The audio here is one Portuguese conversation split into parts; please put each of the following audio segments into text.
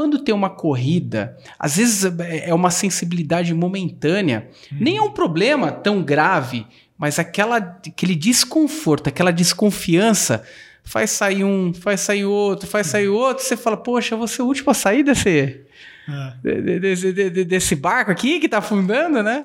quando tem uma corrida, às vezes é uma sensibilidade momentânea, hum. nem é um problema tão grave, mas aquela, aquele desconforto, aquela desconfiança faz sair um, faz sair outro, faz sair outro, você fala, poxa, eu vou ser o último a sair desse, é. desse, desse, desse barco aqui que tá afundando, né?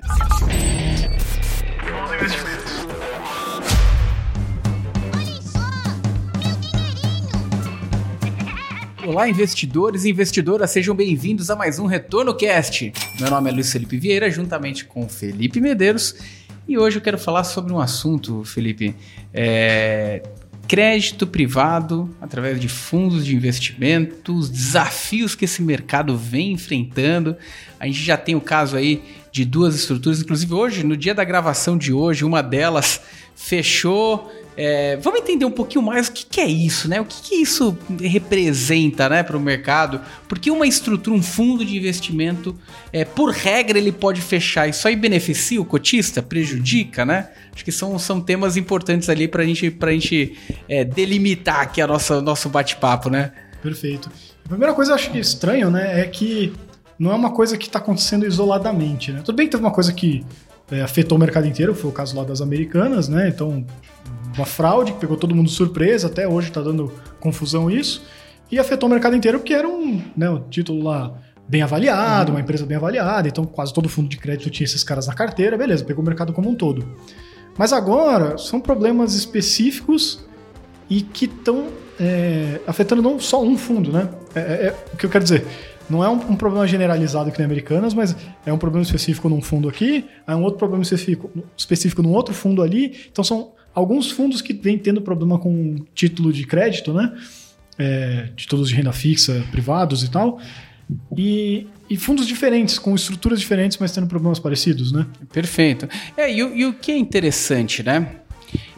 Olá, investidores e investidoras, sejam bem-vindos a mais um Retorno Cast. Meu nome é Luiz Felipe Vieira, juntamente com Felipe Medeiros, e hoje eu quero falar sobre um assunto, Felipe, é, crédito privado através de fundos de investimento, os desafios que esse mercado vem enfrentando. A gente já tem o caso aí de duas estruturas, inclusive hoje, no dia da gravação de hoje, uma delas fechou é, vamos entender um pouquinho mais o que, que é isso, né? O que, que isso representa né, para o mercado? Porque uma estrutura, um fundo de investimento, é, por regra, ele pode fechar. Isso aí beneficia o cotista? Prejudica, né? Acho que são, são temas importantes ali para gente, a gente é, delimitar aqui a nossa, nosso bate-papo, né? Perfeito. A primeira coisa que eu acho estranho, né, é que não é uma coisa que está acontecendo isoladamente, né? Tudo bem que teve uma coisa que é, afetou o mercado inteiro, foi o caso lá das americanas, né? Então, uma fraude que pegou todo mundo de surpresa, até hoje está dando confusão isso, e afetou o mercado inteiro porque era um, né, um título lá bem avaliado, uma empresa bem avaliada, então quase todo fundo de crédito tinha esses caras na carteira, beleza, pegou o mercado como um todo. Mas agora são problemas específicos e que estão é, afetando não só um fundo, né? É, é, é, o que eu quero dizer. Não é um, um, problema generalizado que nem Americanas, mas é um problema específico num fundo aqui, é um outro problema específico, específico num outro fundo ali. Então são alguns fundos que vêm tendo problema com título de crédito, né? É, títulos de renda fixa privados e tal. E, e, fundos diferentes, com estruturas diferentes, mas tendo problemas parecidos, né? Perfeito. É, e, e o que é interessante, né?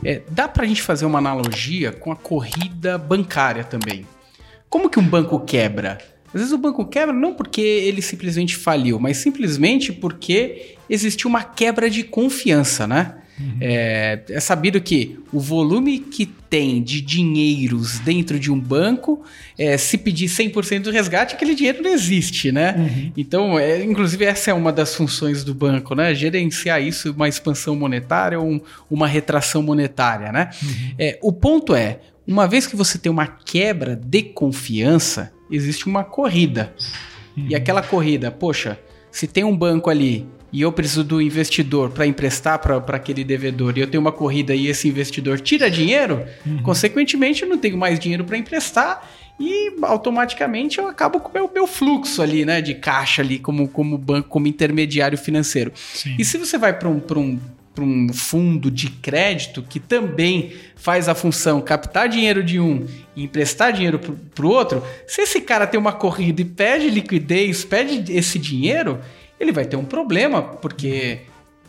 É, dá para a gente fazer uma analogia com a corrida bancária também. Como que um banco quebra? Às vezes o banco quebra não porque ele simplesmente faliu, mas simplesmente porque existiu uma quebra de confiança, né? Uhum. É, é, sabido que o volume que tem de dinheiros dentro de um banco, é, se pedir 100% do resgate, aquele dinheiro não existe, né? Uhum. Então, é, inclusive, essa é uma das funções do banco, né? Gerenciar isso, uma expansão monetária ou um, uma retração monetária, né? Uhum. É, o ponto é, uma vez que você tem uma quebra de confiança, existe uma corrida. E uhum. aquela corrida, poxa, se tem um banco ali e eu preciso do investidor para emprestar para aquele devedor e eu tenho uma corrida e esse investidor tira dinheiro, uhum. consequentemente eu não tenho mais dinheiro para emprestar e automaticamente eu acabo com o meu, meu, fluxo ali, né, de caixa ali como, como banco, como intermediário financeiro. Sim. E se você vai para um, um, um fundo de crédito que também faz a função captar dinheiro de um e emprestar dinheiro para o outro, se esse cara tem uma corrida e pede liquidez, pede esse dinheiro, ele vai ter um problema, porque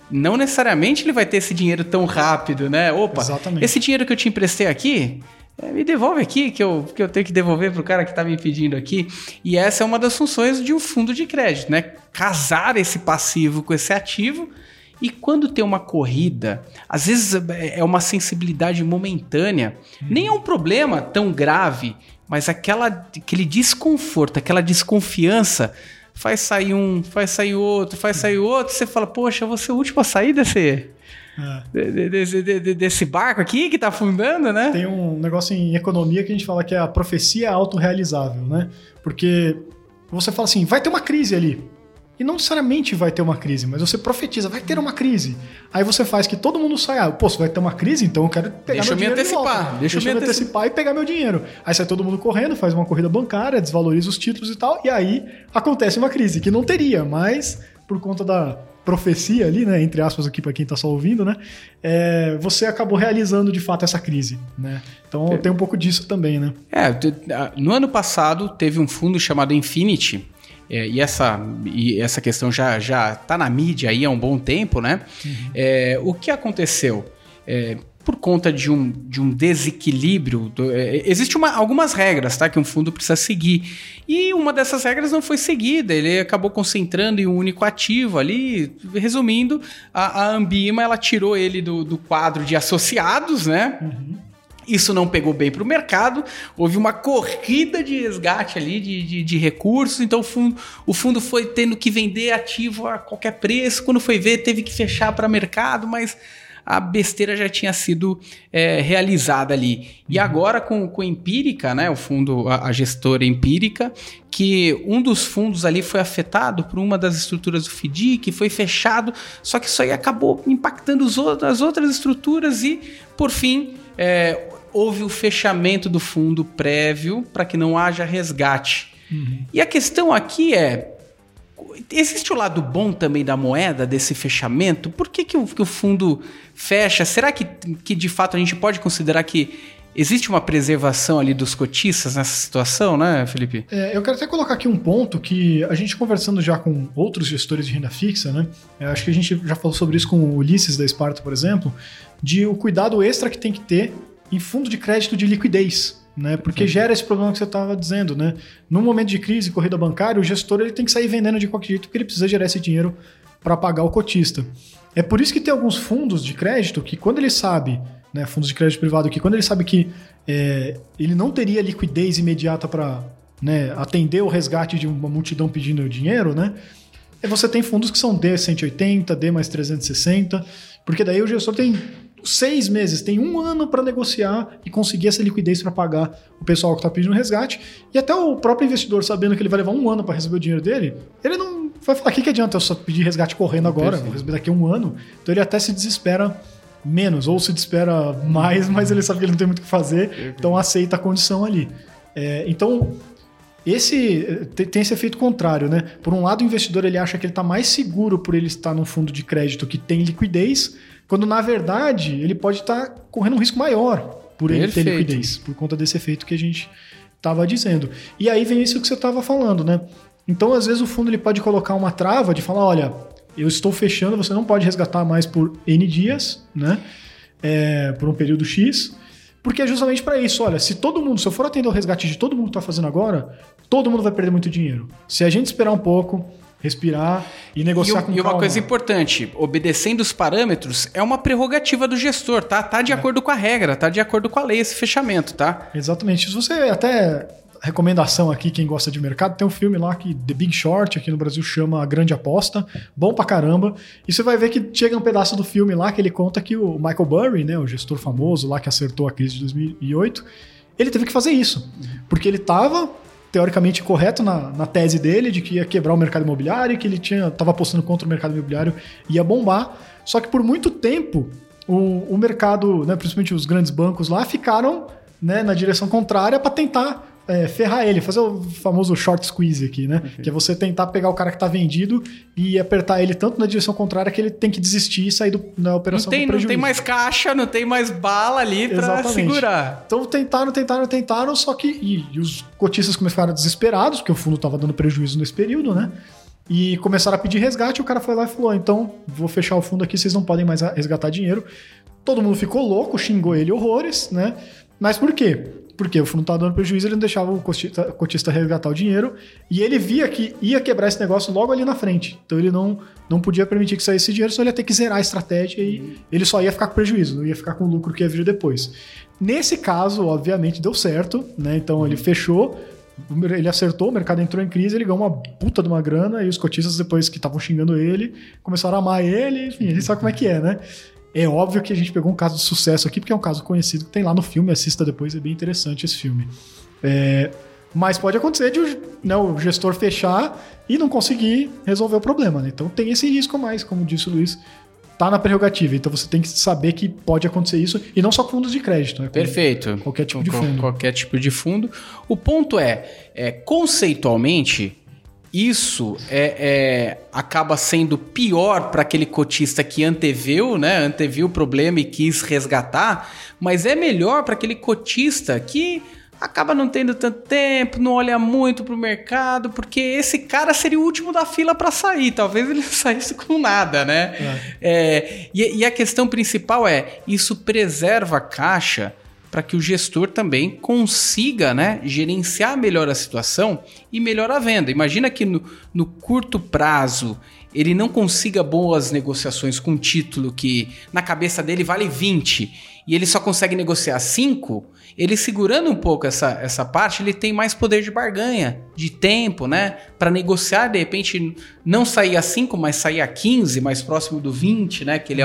não necessariamente ele vai ter esse dinheiro tão rápido, né? Opa, Exatamente. esse dinheiro que eu te emprestei aqui, é, me devolve aqui, que eu, que eu tenho que devolver para o cara que está me pedindo aqui. E essa é uma das funções de um fundo de crédito, né? Casar esse passivo com esse ativo. E quando tem uma corrida, às vezes é uma sensibilidade momentânea, hum. nem é um problema tão grave, mas aquela, aquele desconforto, aquela desconfiança faz sair um, faz sair outro, faz sair outro, você fala, poxa, eu vou ser o último a sair desse, é. desse, desse, desse, barco aqui que está afundando, né? Tem um negócio em economia que a gente fala que é a profecia autorrealizável, né? Porque você fala assim, vai ter uma crise ali. E não necessariamente vai ter uma crise, mas você profetiza, vai ter uma crise. Aí você faz que todo mundo saia, ah, pô, vai ter uma crise, então eu quero pegar deixa meu dinheiro Deixa, deixa, deixa eu me antecipar. antecipar e pegar meu dinheiro. Aí sai todo mundo correndo, faz uma corrida bancária, desvaloriza os títulos e tal, e aí acontece uma crise, que não teria, mas por conta da profecia ali, né, entre aspas aqui para quem está só ouvindo, né, é, você acabou realizando de fato essa crise, né? Então é. tem um pouco disso também, né? É, no ano passado teve um fundo chamado Infinity, é, e, essa, e essa questão já está na mídia aí há um bom tempo, né? Uhum. É, o que aconteceu? É, por conta de um, de um desequilíbrio, do, é, existe uma, algumas regras tá, que um fundo precisa seguir. E uma dessas regras não foi seguida, ele acabou concentrando em um único ativo ali. Resumindo, a, a Ambima ela tirou ele do, do quadro de associados, né? Uhum Isso não pegou bem para o mercado, houve uma corrida de resgate ali de, de, de, recursos, então o fundo, o fundo foi tendo que vender ativo a qualquer preço. Quando foi ver, teve que fechar para mercado, mas a besteira já tinha sido é, realizada ali. E uhum. agora com, com Empírica, né, o fundo, a, a, gestora Empírica, que um dos fundos ali foi afetado por uma das estruturas do FDIC, foi fechado, só que isso aí acabou impactando os, as outras estruturas e, por fim, é, houve o fechamento do fundo prévio para que não haja resgate. Uhum. E a questão aqui é: existe o lado bom também da moeda, desse fechamento? Por que, que, o, que o fundo fecha? Será que, que de fato a gente pode considerar que Existe uma preservação ali dos cotistas nessa situação, né, Felipe? É, eu quero até colocar aqui um ponto que a gente conversando já com outros gestores de renda fixa, né? acho que a gente já falou sobre isso com o Ulisses da Esparta, por exemplo, de o cuidado extra que tem que ter em fundo de crédito de liquidez. Né? Porque gera esse problema que você estava dizendo, né? No momento de crise, corrida bancária, o gestor ele tem que sair vendendo de qualquer jeito porque ele precisa gerar esse dinheiro para pagar o cotista. É por isso que tem alguns fundos de crédito que, quando ele sabe, né, fundos de crédito privado, que quando ele sabe que é, ele não teria liquidez imediata para né, atender o resgate de uma multidão pedindo dinheiro, né? É você tem fundos que são D180, D mais 360, porque daí o gestor tem seis meses, tem um ano para negociar e conseguir essa liquidez para pagar o pessoal que está pedindo resgate. E até o próprio investidor, sabendo que ele vai levar um ano para receber o dinheiro dele, ele não vai falar: o que, que adianta eu só pedir resgate correndo agora? Vou receber daqui a um ano. Então ele até se desespera menos, ou se desespera mais, mas ele sabe que ele não tem muito o que fazer, então aceita a condição ali. É, então, esse tem esse efeito contrário, né? Por um lado, o investidor ele acha que ele está mais seguro por ele estar num fundo de crédito que tem liquidez, quando na verdade ele pode estar tá correndo um risco maior por ele Perfeito. ter liquidez, por conta desse efeito que a gente estava dizendo. E aí vem isso que você estava falando, né? Então, às vezes, o fundo ele pode colocar uma trava de falar: olha, eu estou fechando, você não pode resgatar mais por N dias, né? É, por um período X. Porque é justamente para isso. Olha, se todo mundo, se eu for atender o resgate de todo mundo que está fazendo agora, todo mundo vai perder muito dinheiro. Se a gente esperar um pouco, respirar e negociar e, com E calma. uma coisa importante, obedecendo os parâmetros é uma prerrogativa do gestor, tá? Tá de é. acordo com a regra, tá de acordo com a lei esse fechamento, tá? Exatamente. Se você até recomendação aqui, quem gosta de mercado, tem um filme lá que The Big Short, aqui no Brasil chama A Grande Aposta, bom pra caramba. E você vai ver que chega um pedaço do filme lá que ele conta que o Michael Burry, né, o gestor famoso lá que acertou a crise de 2008, ele teve que fazer isso, porque ele estava teoricamente correto na, na, tese dele de que ia quebrar o mercado imobiliário, que ele tinha estava apostando contra o mercado imobiliário ia bombar. Só que por muito tempo o, o mercado, né, principalmente os grandes bancos lá, ficaram né, na direção contrária para tentar é, ferrar ele, fazer o famoso short squeeze aqui, né? Okay. Que é você tentar pegar o cara que tá vendido e apertar ele tanto na direção contrária que ele tem que desistir e sair do, da operação não tem. Não tem mais caixa, não tem mais bala ali pra Exatamente. segurar. Então tentaram, tentaram, tentaram, só que... E, e os cotistas começaram desesperados, porque o fundo tava dando prejuízo nesse período, né? E começaram a pedir resgate, o cara foi lá e falou: então, vou fechar o fundo aqui, vocês não podem mais resgatar dinheiro. Todo mundo ficou louco, xingou ele horrores, né? Mas por quê? Porque o fundo estava dando prejuízo, ele não deixava o cotista, cotista, resgatar o dinheiro. E ele via que ia quebrar esse negócio logo ali na frente. Então ele não, não podia permitir que saísse esse dinheiro, senão ele ia ter que zerar a estratégia e ele só ia ficar com prejuízo, não ia ficar com o lucro que ia vir depois. Nesse caso, obviamente, deu certo, né? Então ele fechou, ele acertou, o mercado entrou em crise, ele ganhou uma puta de uma grana, e os cotistas, depois que estavam xingando ele, começaram a amar ele, enfim, a gente sabe como é que é, né? É óbvio que a gente pegou um caso de sucesso aqui, porque é um caso conhecido que tem lá no filme, assista depois, é bem interessante esse filme. É, mas pode acontecer de né, o gestor fechar e não conseguir resolver o problema. Né? Então tem esse risco mais, como disse o Luiz, tá na prerrogativa. Então você tem que saber que pode acontecer isso, e não só com fundos de crédito. Né? Perfeito. Qualquer tipo de fundo. Qualquer tipo de fundo. O ponto é, é conceitualmente, isso é, é, acaba sendo pior para aquele cotista que anteviu, né? Anteviu o problema e quis resgatar, mas é melhor para aquele cotista que acaba não tendo tanto tempo, não olha muito para o mercado, porque esse cara seria o último da fila para sair. Talvez ele saísse com nada, né? É. É, e, e a questão principal é: isso preserva a caixa para que o gestor também consiga né, gerenciar melhor a situação e melhor a venda. Imagina que no, no curto prazo ele não consiga boas negociações com um título que na cabeça dele vale 20 e ele só consegue negociar 5, ele segurando um pouco essa, essa parte, ele tem mais poder de barganha, de tempo, né? Para negociar, de repente, não sair a 5, mas sair a 15, mais próximo do 20, né? Que ele,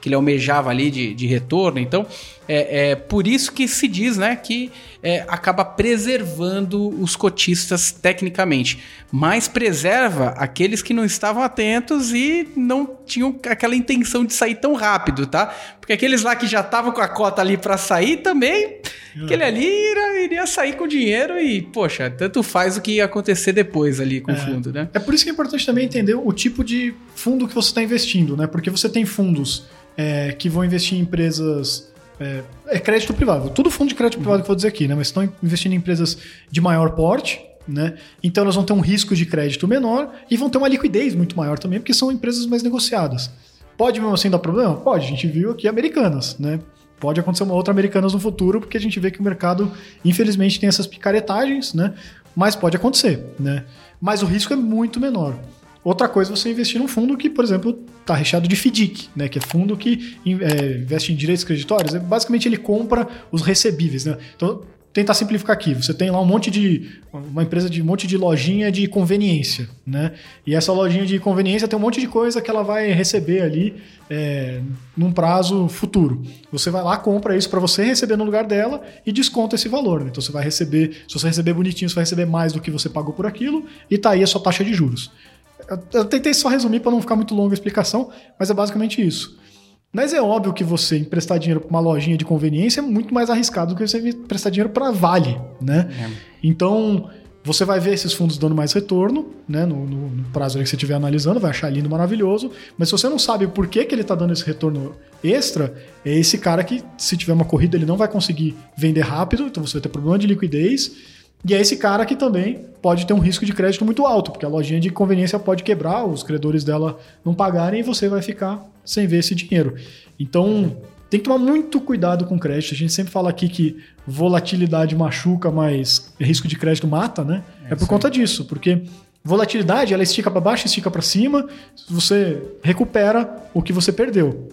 que ele almejava ali de, de retorno. Então, é, é por isso que se diz, né? Que é, acaba preservando os cotistas tecnicamente, mas preserva aqueles que não estavam atentos e não tinham aquela intenção de sair tão rápido, tá? Porque aqueles lá que já estavam com a cota ali para sair também, uhum. aquele ali iria, iria, sair com dinheiro e, poxa, tanto faz o que ia acontecer depois ali com é. o fundo, né? É por isso que é importante também entender o tipo de fundo que você está investindo, né? Porque você tem fundos é, que vão investir em empresas é, é, crédito privado. Tudo fundo de crédito privado que eu vou dizer aqui, né? Mas estão investindo em empresas de maior porte, né? Então elas vão ter um risco de crédito menor e vão ter uma liquidez muito maior também, porque são empresas mais negociadas. Pode mesmo assim dar problema? Pode. A gente viu aqui americanas, né? Pode acontecer uma outra americanas no futuro, porque a gente vê que o mercado, infelizmente, tem essas picaretagens, né? Mas pode acontecer, né? Mas o risco é muito menor. Outra coisa é você investir num fundo que, por exemplo, está recheado de FDIC, né, que é fundo que é, investe em direitos creditórios. É, basicamente, ele compra os recebíveis. Né? Então, tentar simplificar aqui. Você tem lá um monte de. uma empresa de um monte de lojinha de conveniência, né? E essa lojinha de conveniência tem um monte de coisa que ela vai receber ali é, num prazo futuro. Você vai lá, compra isso para você receber no lugar dela e desconta esse valor. Né? Então você vai receber, se você receber bonitinho, você vai receber mais do que você pagou por aquilo e tá aí a sua taxa de juros. Eu, eu tentei só resumir para não ficar muito longa a explicação, mas é basicamente isso. Mas é óbvio que você emprestar dinheiro para uma lojinha de conveniência é muito mais arriscado do que você emprestar dinheiro para Vale, né? É. Então, você vai ver esses fundos dando mais retorno, né? No, no, no prazo que você estiver analisando, vai achar lindo, maravilhoso. Mas se você não sabe por que, que ele está dando esse retorno extra, é esse cara que, se tiver uma corrida, ele não vai conseguir vender rápido, então você vai ter problema de liquidez e é esse cara que também pode ter um risco de crédito muito alto, porque a lojinha de conveniência pode quebrar, os credores dela não pagarem e você vai ficar sem ver esse dinheiro. Então, tem que tomar muito cuidado com crédito. A gente sempre fala aqui que volatilidade machuca, mas risco de crédito mata, né? É, é por conta disso, porque volatilidade ela estica para baixo, estica para cima, você recupera o que você perdeu.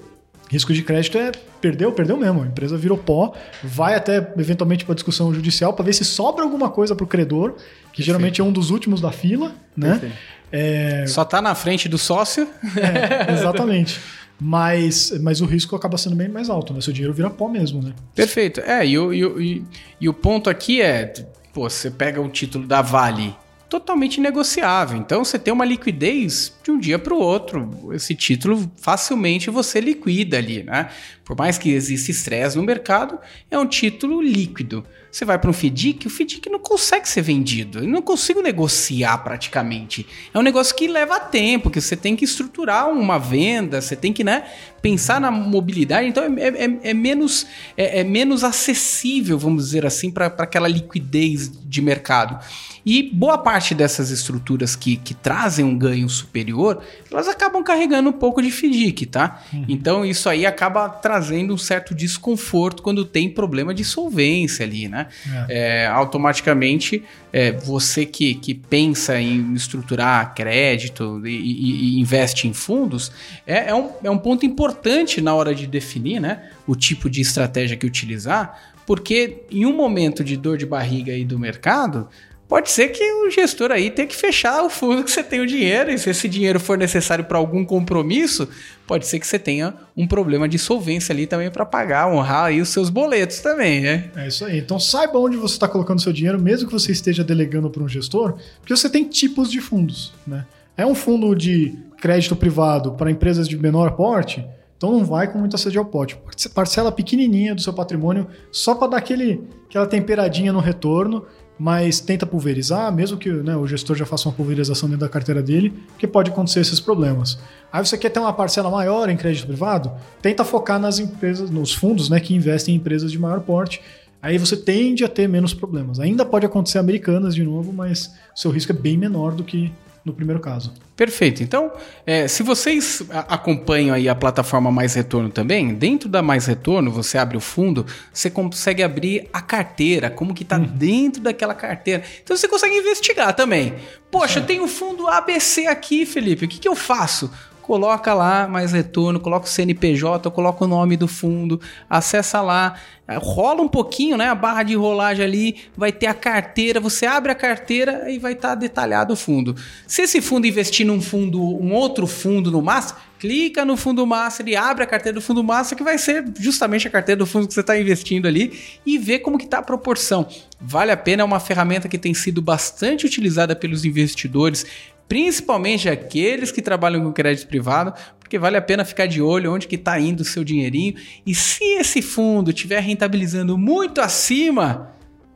Risco de crédito é perdeu, perdeu mesmo. A empresa virou pó, vai até eventualmente para discussão judicial para ver se sobra alguma coisa para o credor, que Perfeito. geralmente é um dos últimos da fila, né? É... Só tá na frente do sócio. É, exatamente. mas, mas o risco acaba sendo bem mais alto, né? Seu dinheiro vira pó mesmo, né? Perfeito. É, e o, e, e, e o ponto aqui é, pô, você pega o título da Vale totalmente negociável. Então você tem uma liquidez de um dia para o outro. Esse título facilmente você liquida ali, né? Por mais que exista estresse no mercado, é um título líquido. Você vai para um FDIC, o FDIC não consegue ser vendido. Eu não consigo negociar praticamente. É um negócio que leva tempo, que você tem que estruturar uma venda, você tem que né, pensar na mobilidade. Então é, é, é menos, é, é, menos acessível, vamos dizer assim, para aquela liquidez de mercado. E boa parte dessas estruturas que, que trazem um ganho superior, elas acabam carregando um pouco de FDIC, tá? Uhum. Então isso aí acaba trazendo um certo desconforto quando tem problema de solvência ali, né? É. É, automaticamente, é, você que, que pensa em estruturar crédito e, e, e investe em fundos, é, é, um, é um ponto importante na hora de definir né, o tipo de estratégia que utilizar, porque em um momento de dor de barriga aí do mercado, Pode ser que o gestor aí tenha que fechar o fundo que você tem o dinheiro, e se esse dinheiro for necessário para algum compromisso, pode ser que você tenha um problema de solvência ali também para pagar, honrar aí os seus boletos também, né? É isso aí. Então saiba onde você está colocando seu dinheiro, mesmo que você esteja delegando para um gestor, porque você tem tipos de fundos, né? É um fundo de crédito privado para empresas de menor porte, então não vai com muita sede ao pote. Parcela pequenininha do seu patrimônio só para dar aquele, aquela temperadinha no retorno mas tenta pulverizar, mesmo que né, o gestor já faça uma pulverização dentro da carteira dele, porque pode acontecer esses problemas. Aí você quer ter uma parcela maior em crédito privado, tenta focar nas empresas, nos fundos né, que investem em empresas de maior porte. Aí você tende a ter menos problemas. Ainda pode acontecer americanas de novo, mas o seu risco é bem menor do que no primeiro caso. Perfeito. Então, é, se vocês acompanham aí a plataforma Mais Retorno também, dentro da Mais Retorno, você abre o fundo, você consegue abrir a carteira, como que está hum. dentro daquela carteira. Então você consegue investigar também. Poxa, Sim. eu tenho o fundo ABC aqui, Felipe, o que, que eu faço? Coloca lá mais retorno, coloca o CNPJ, coloca o nome do fundo, acessa lá, rola um pouquinho, né? A barra de rolagem ali, vai ter a carteira, você abre a carteira e vai estar tá detalhado o fundo. Se esse fundo investir num fundo, um outro fundo no Master, clica no fundo Master e abre a carteira do fundo Master, que vai ser justamente a carteira do fundo que você está investindo ali, e vê como que está a proporção. Vale a pena, é uma ferramenta que tem sido bastante utilizada pelos investidores principalmente aqueles que trabalham com crédito privado, porque vale a pena ficar de olho onde que está indo o seu dinheirinho. E se esse fundo estiver rentabilizando muito acima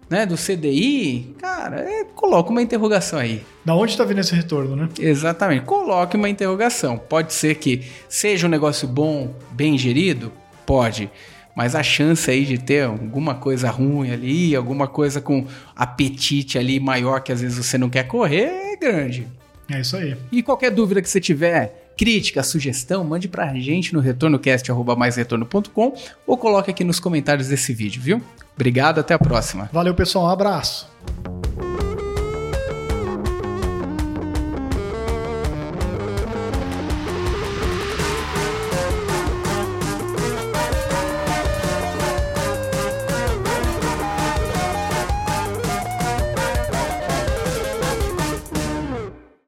né, do CDI, cara, é, coloca uma interrogação aí. Da onde está vindo esse retorno, né? Exatamente, coloque uma interrogação. Pode ser que seja um negócio bom, bem gerido? Pode. Mas a chance aí de ter alguma coisa ruim ali, alguma coisa com apetite ali maior que às vezes você não quer correr, é grande. É isso aí. E qualquer dúvida que você tiver, crítica, sugestão, mande pra gente no retornocast.com ou coloque aqui nos comentários desse vídeo, viu? Obrigado, até a próxima. Valeu, pessoal. Um abraço.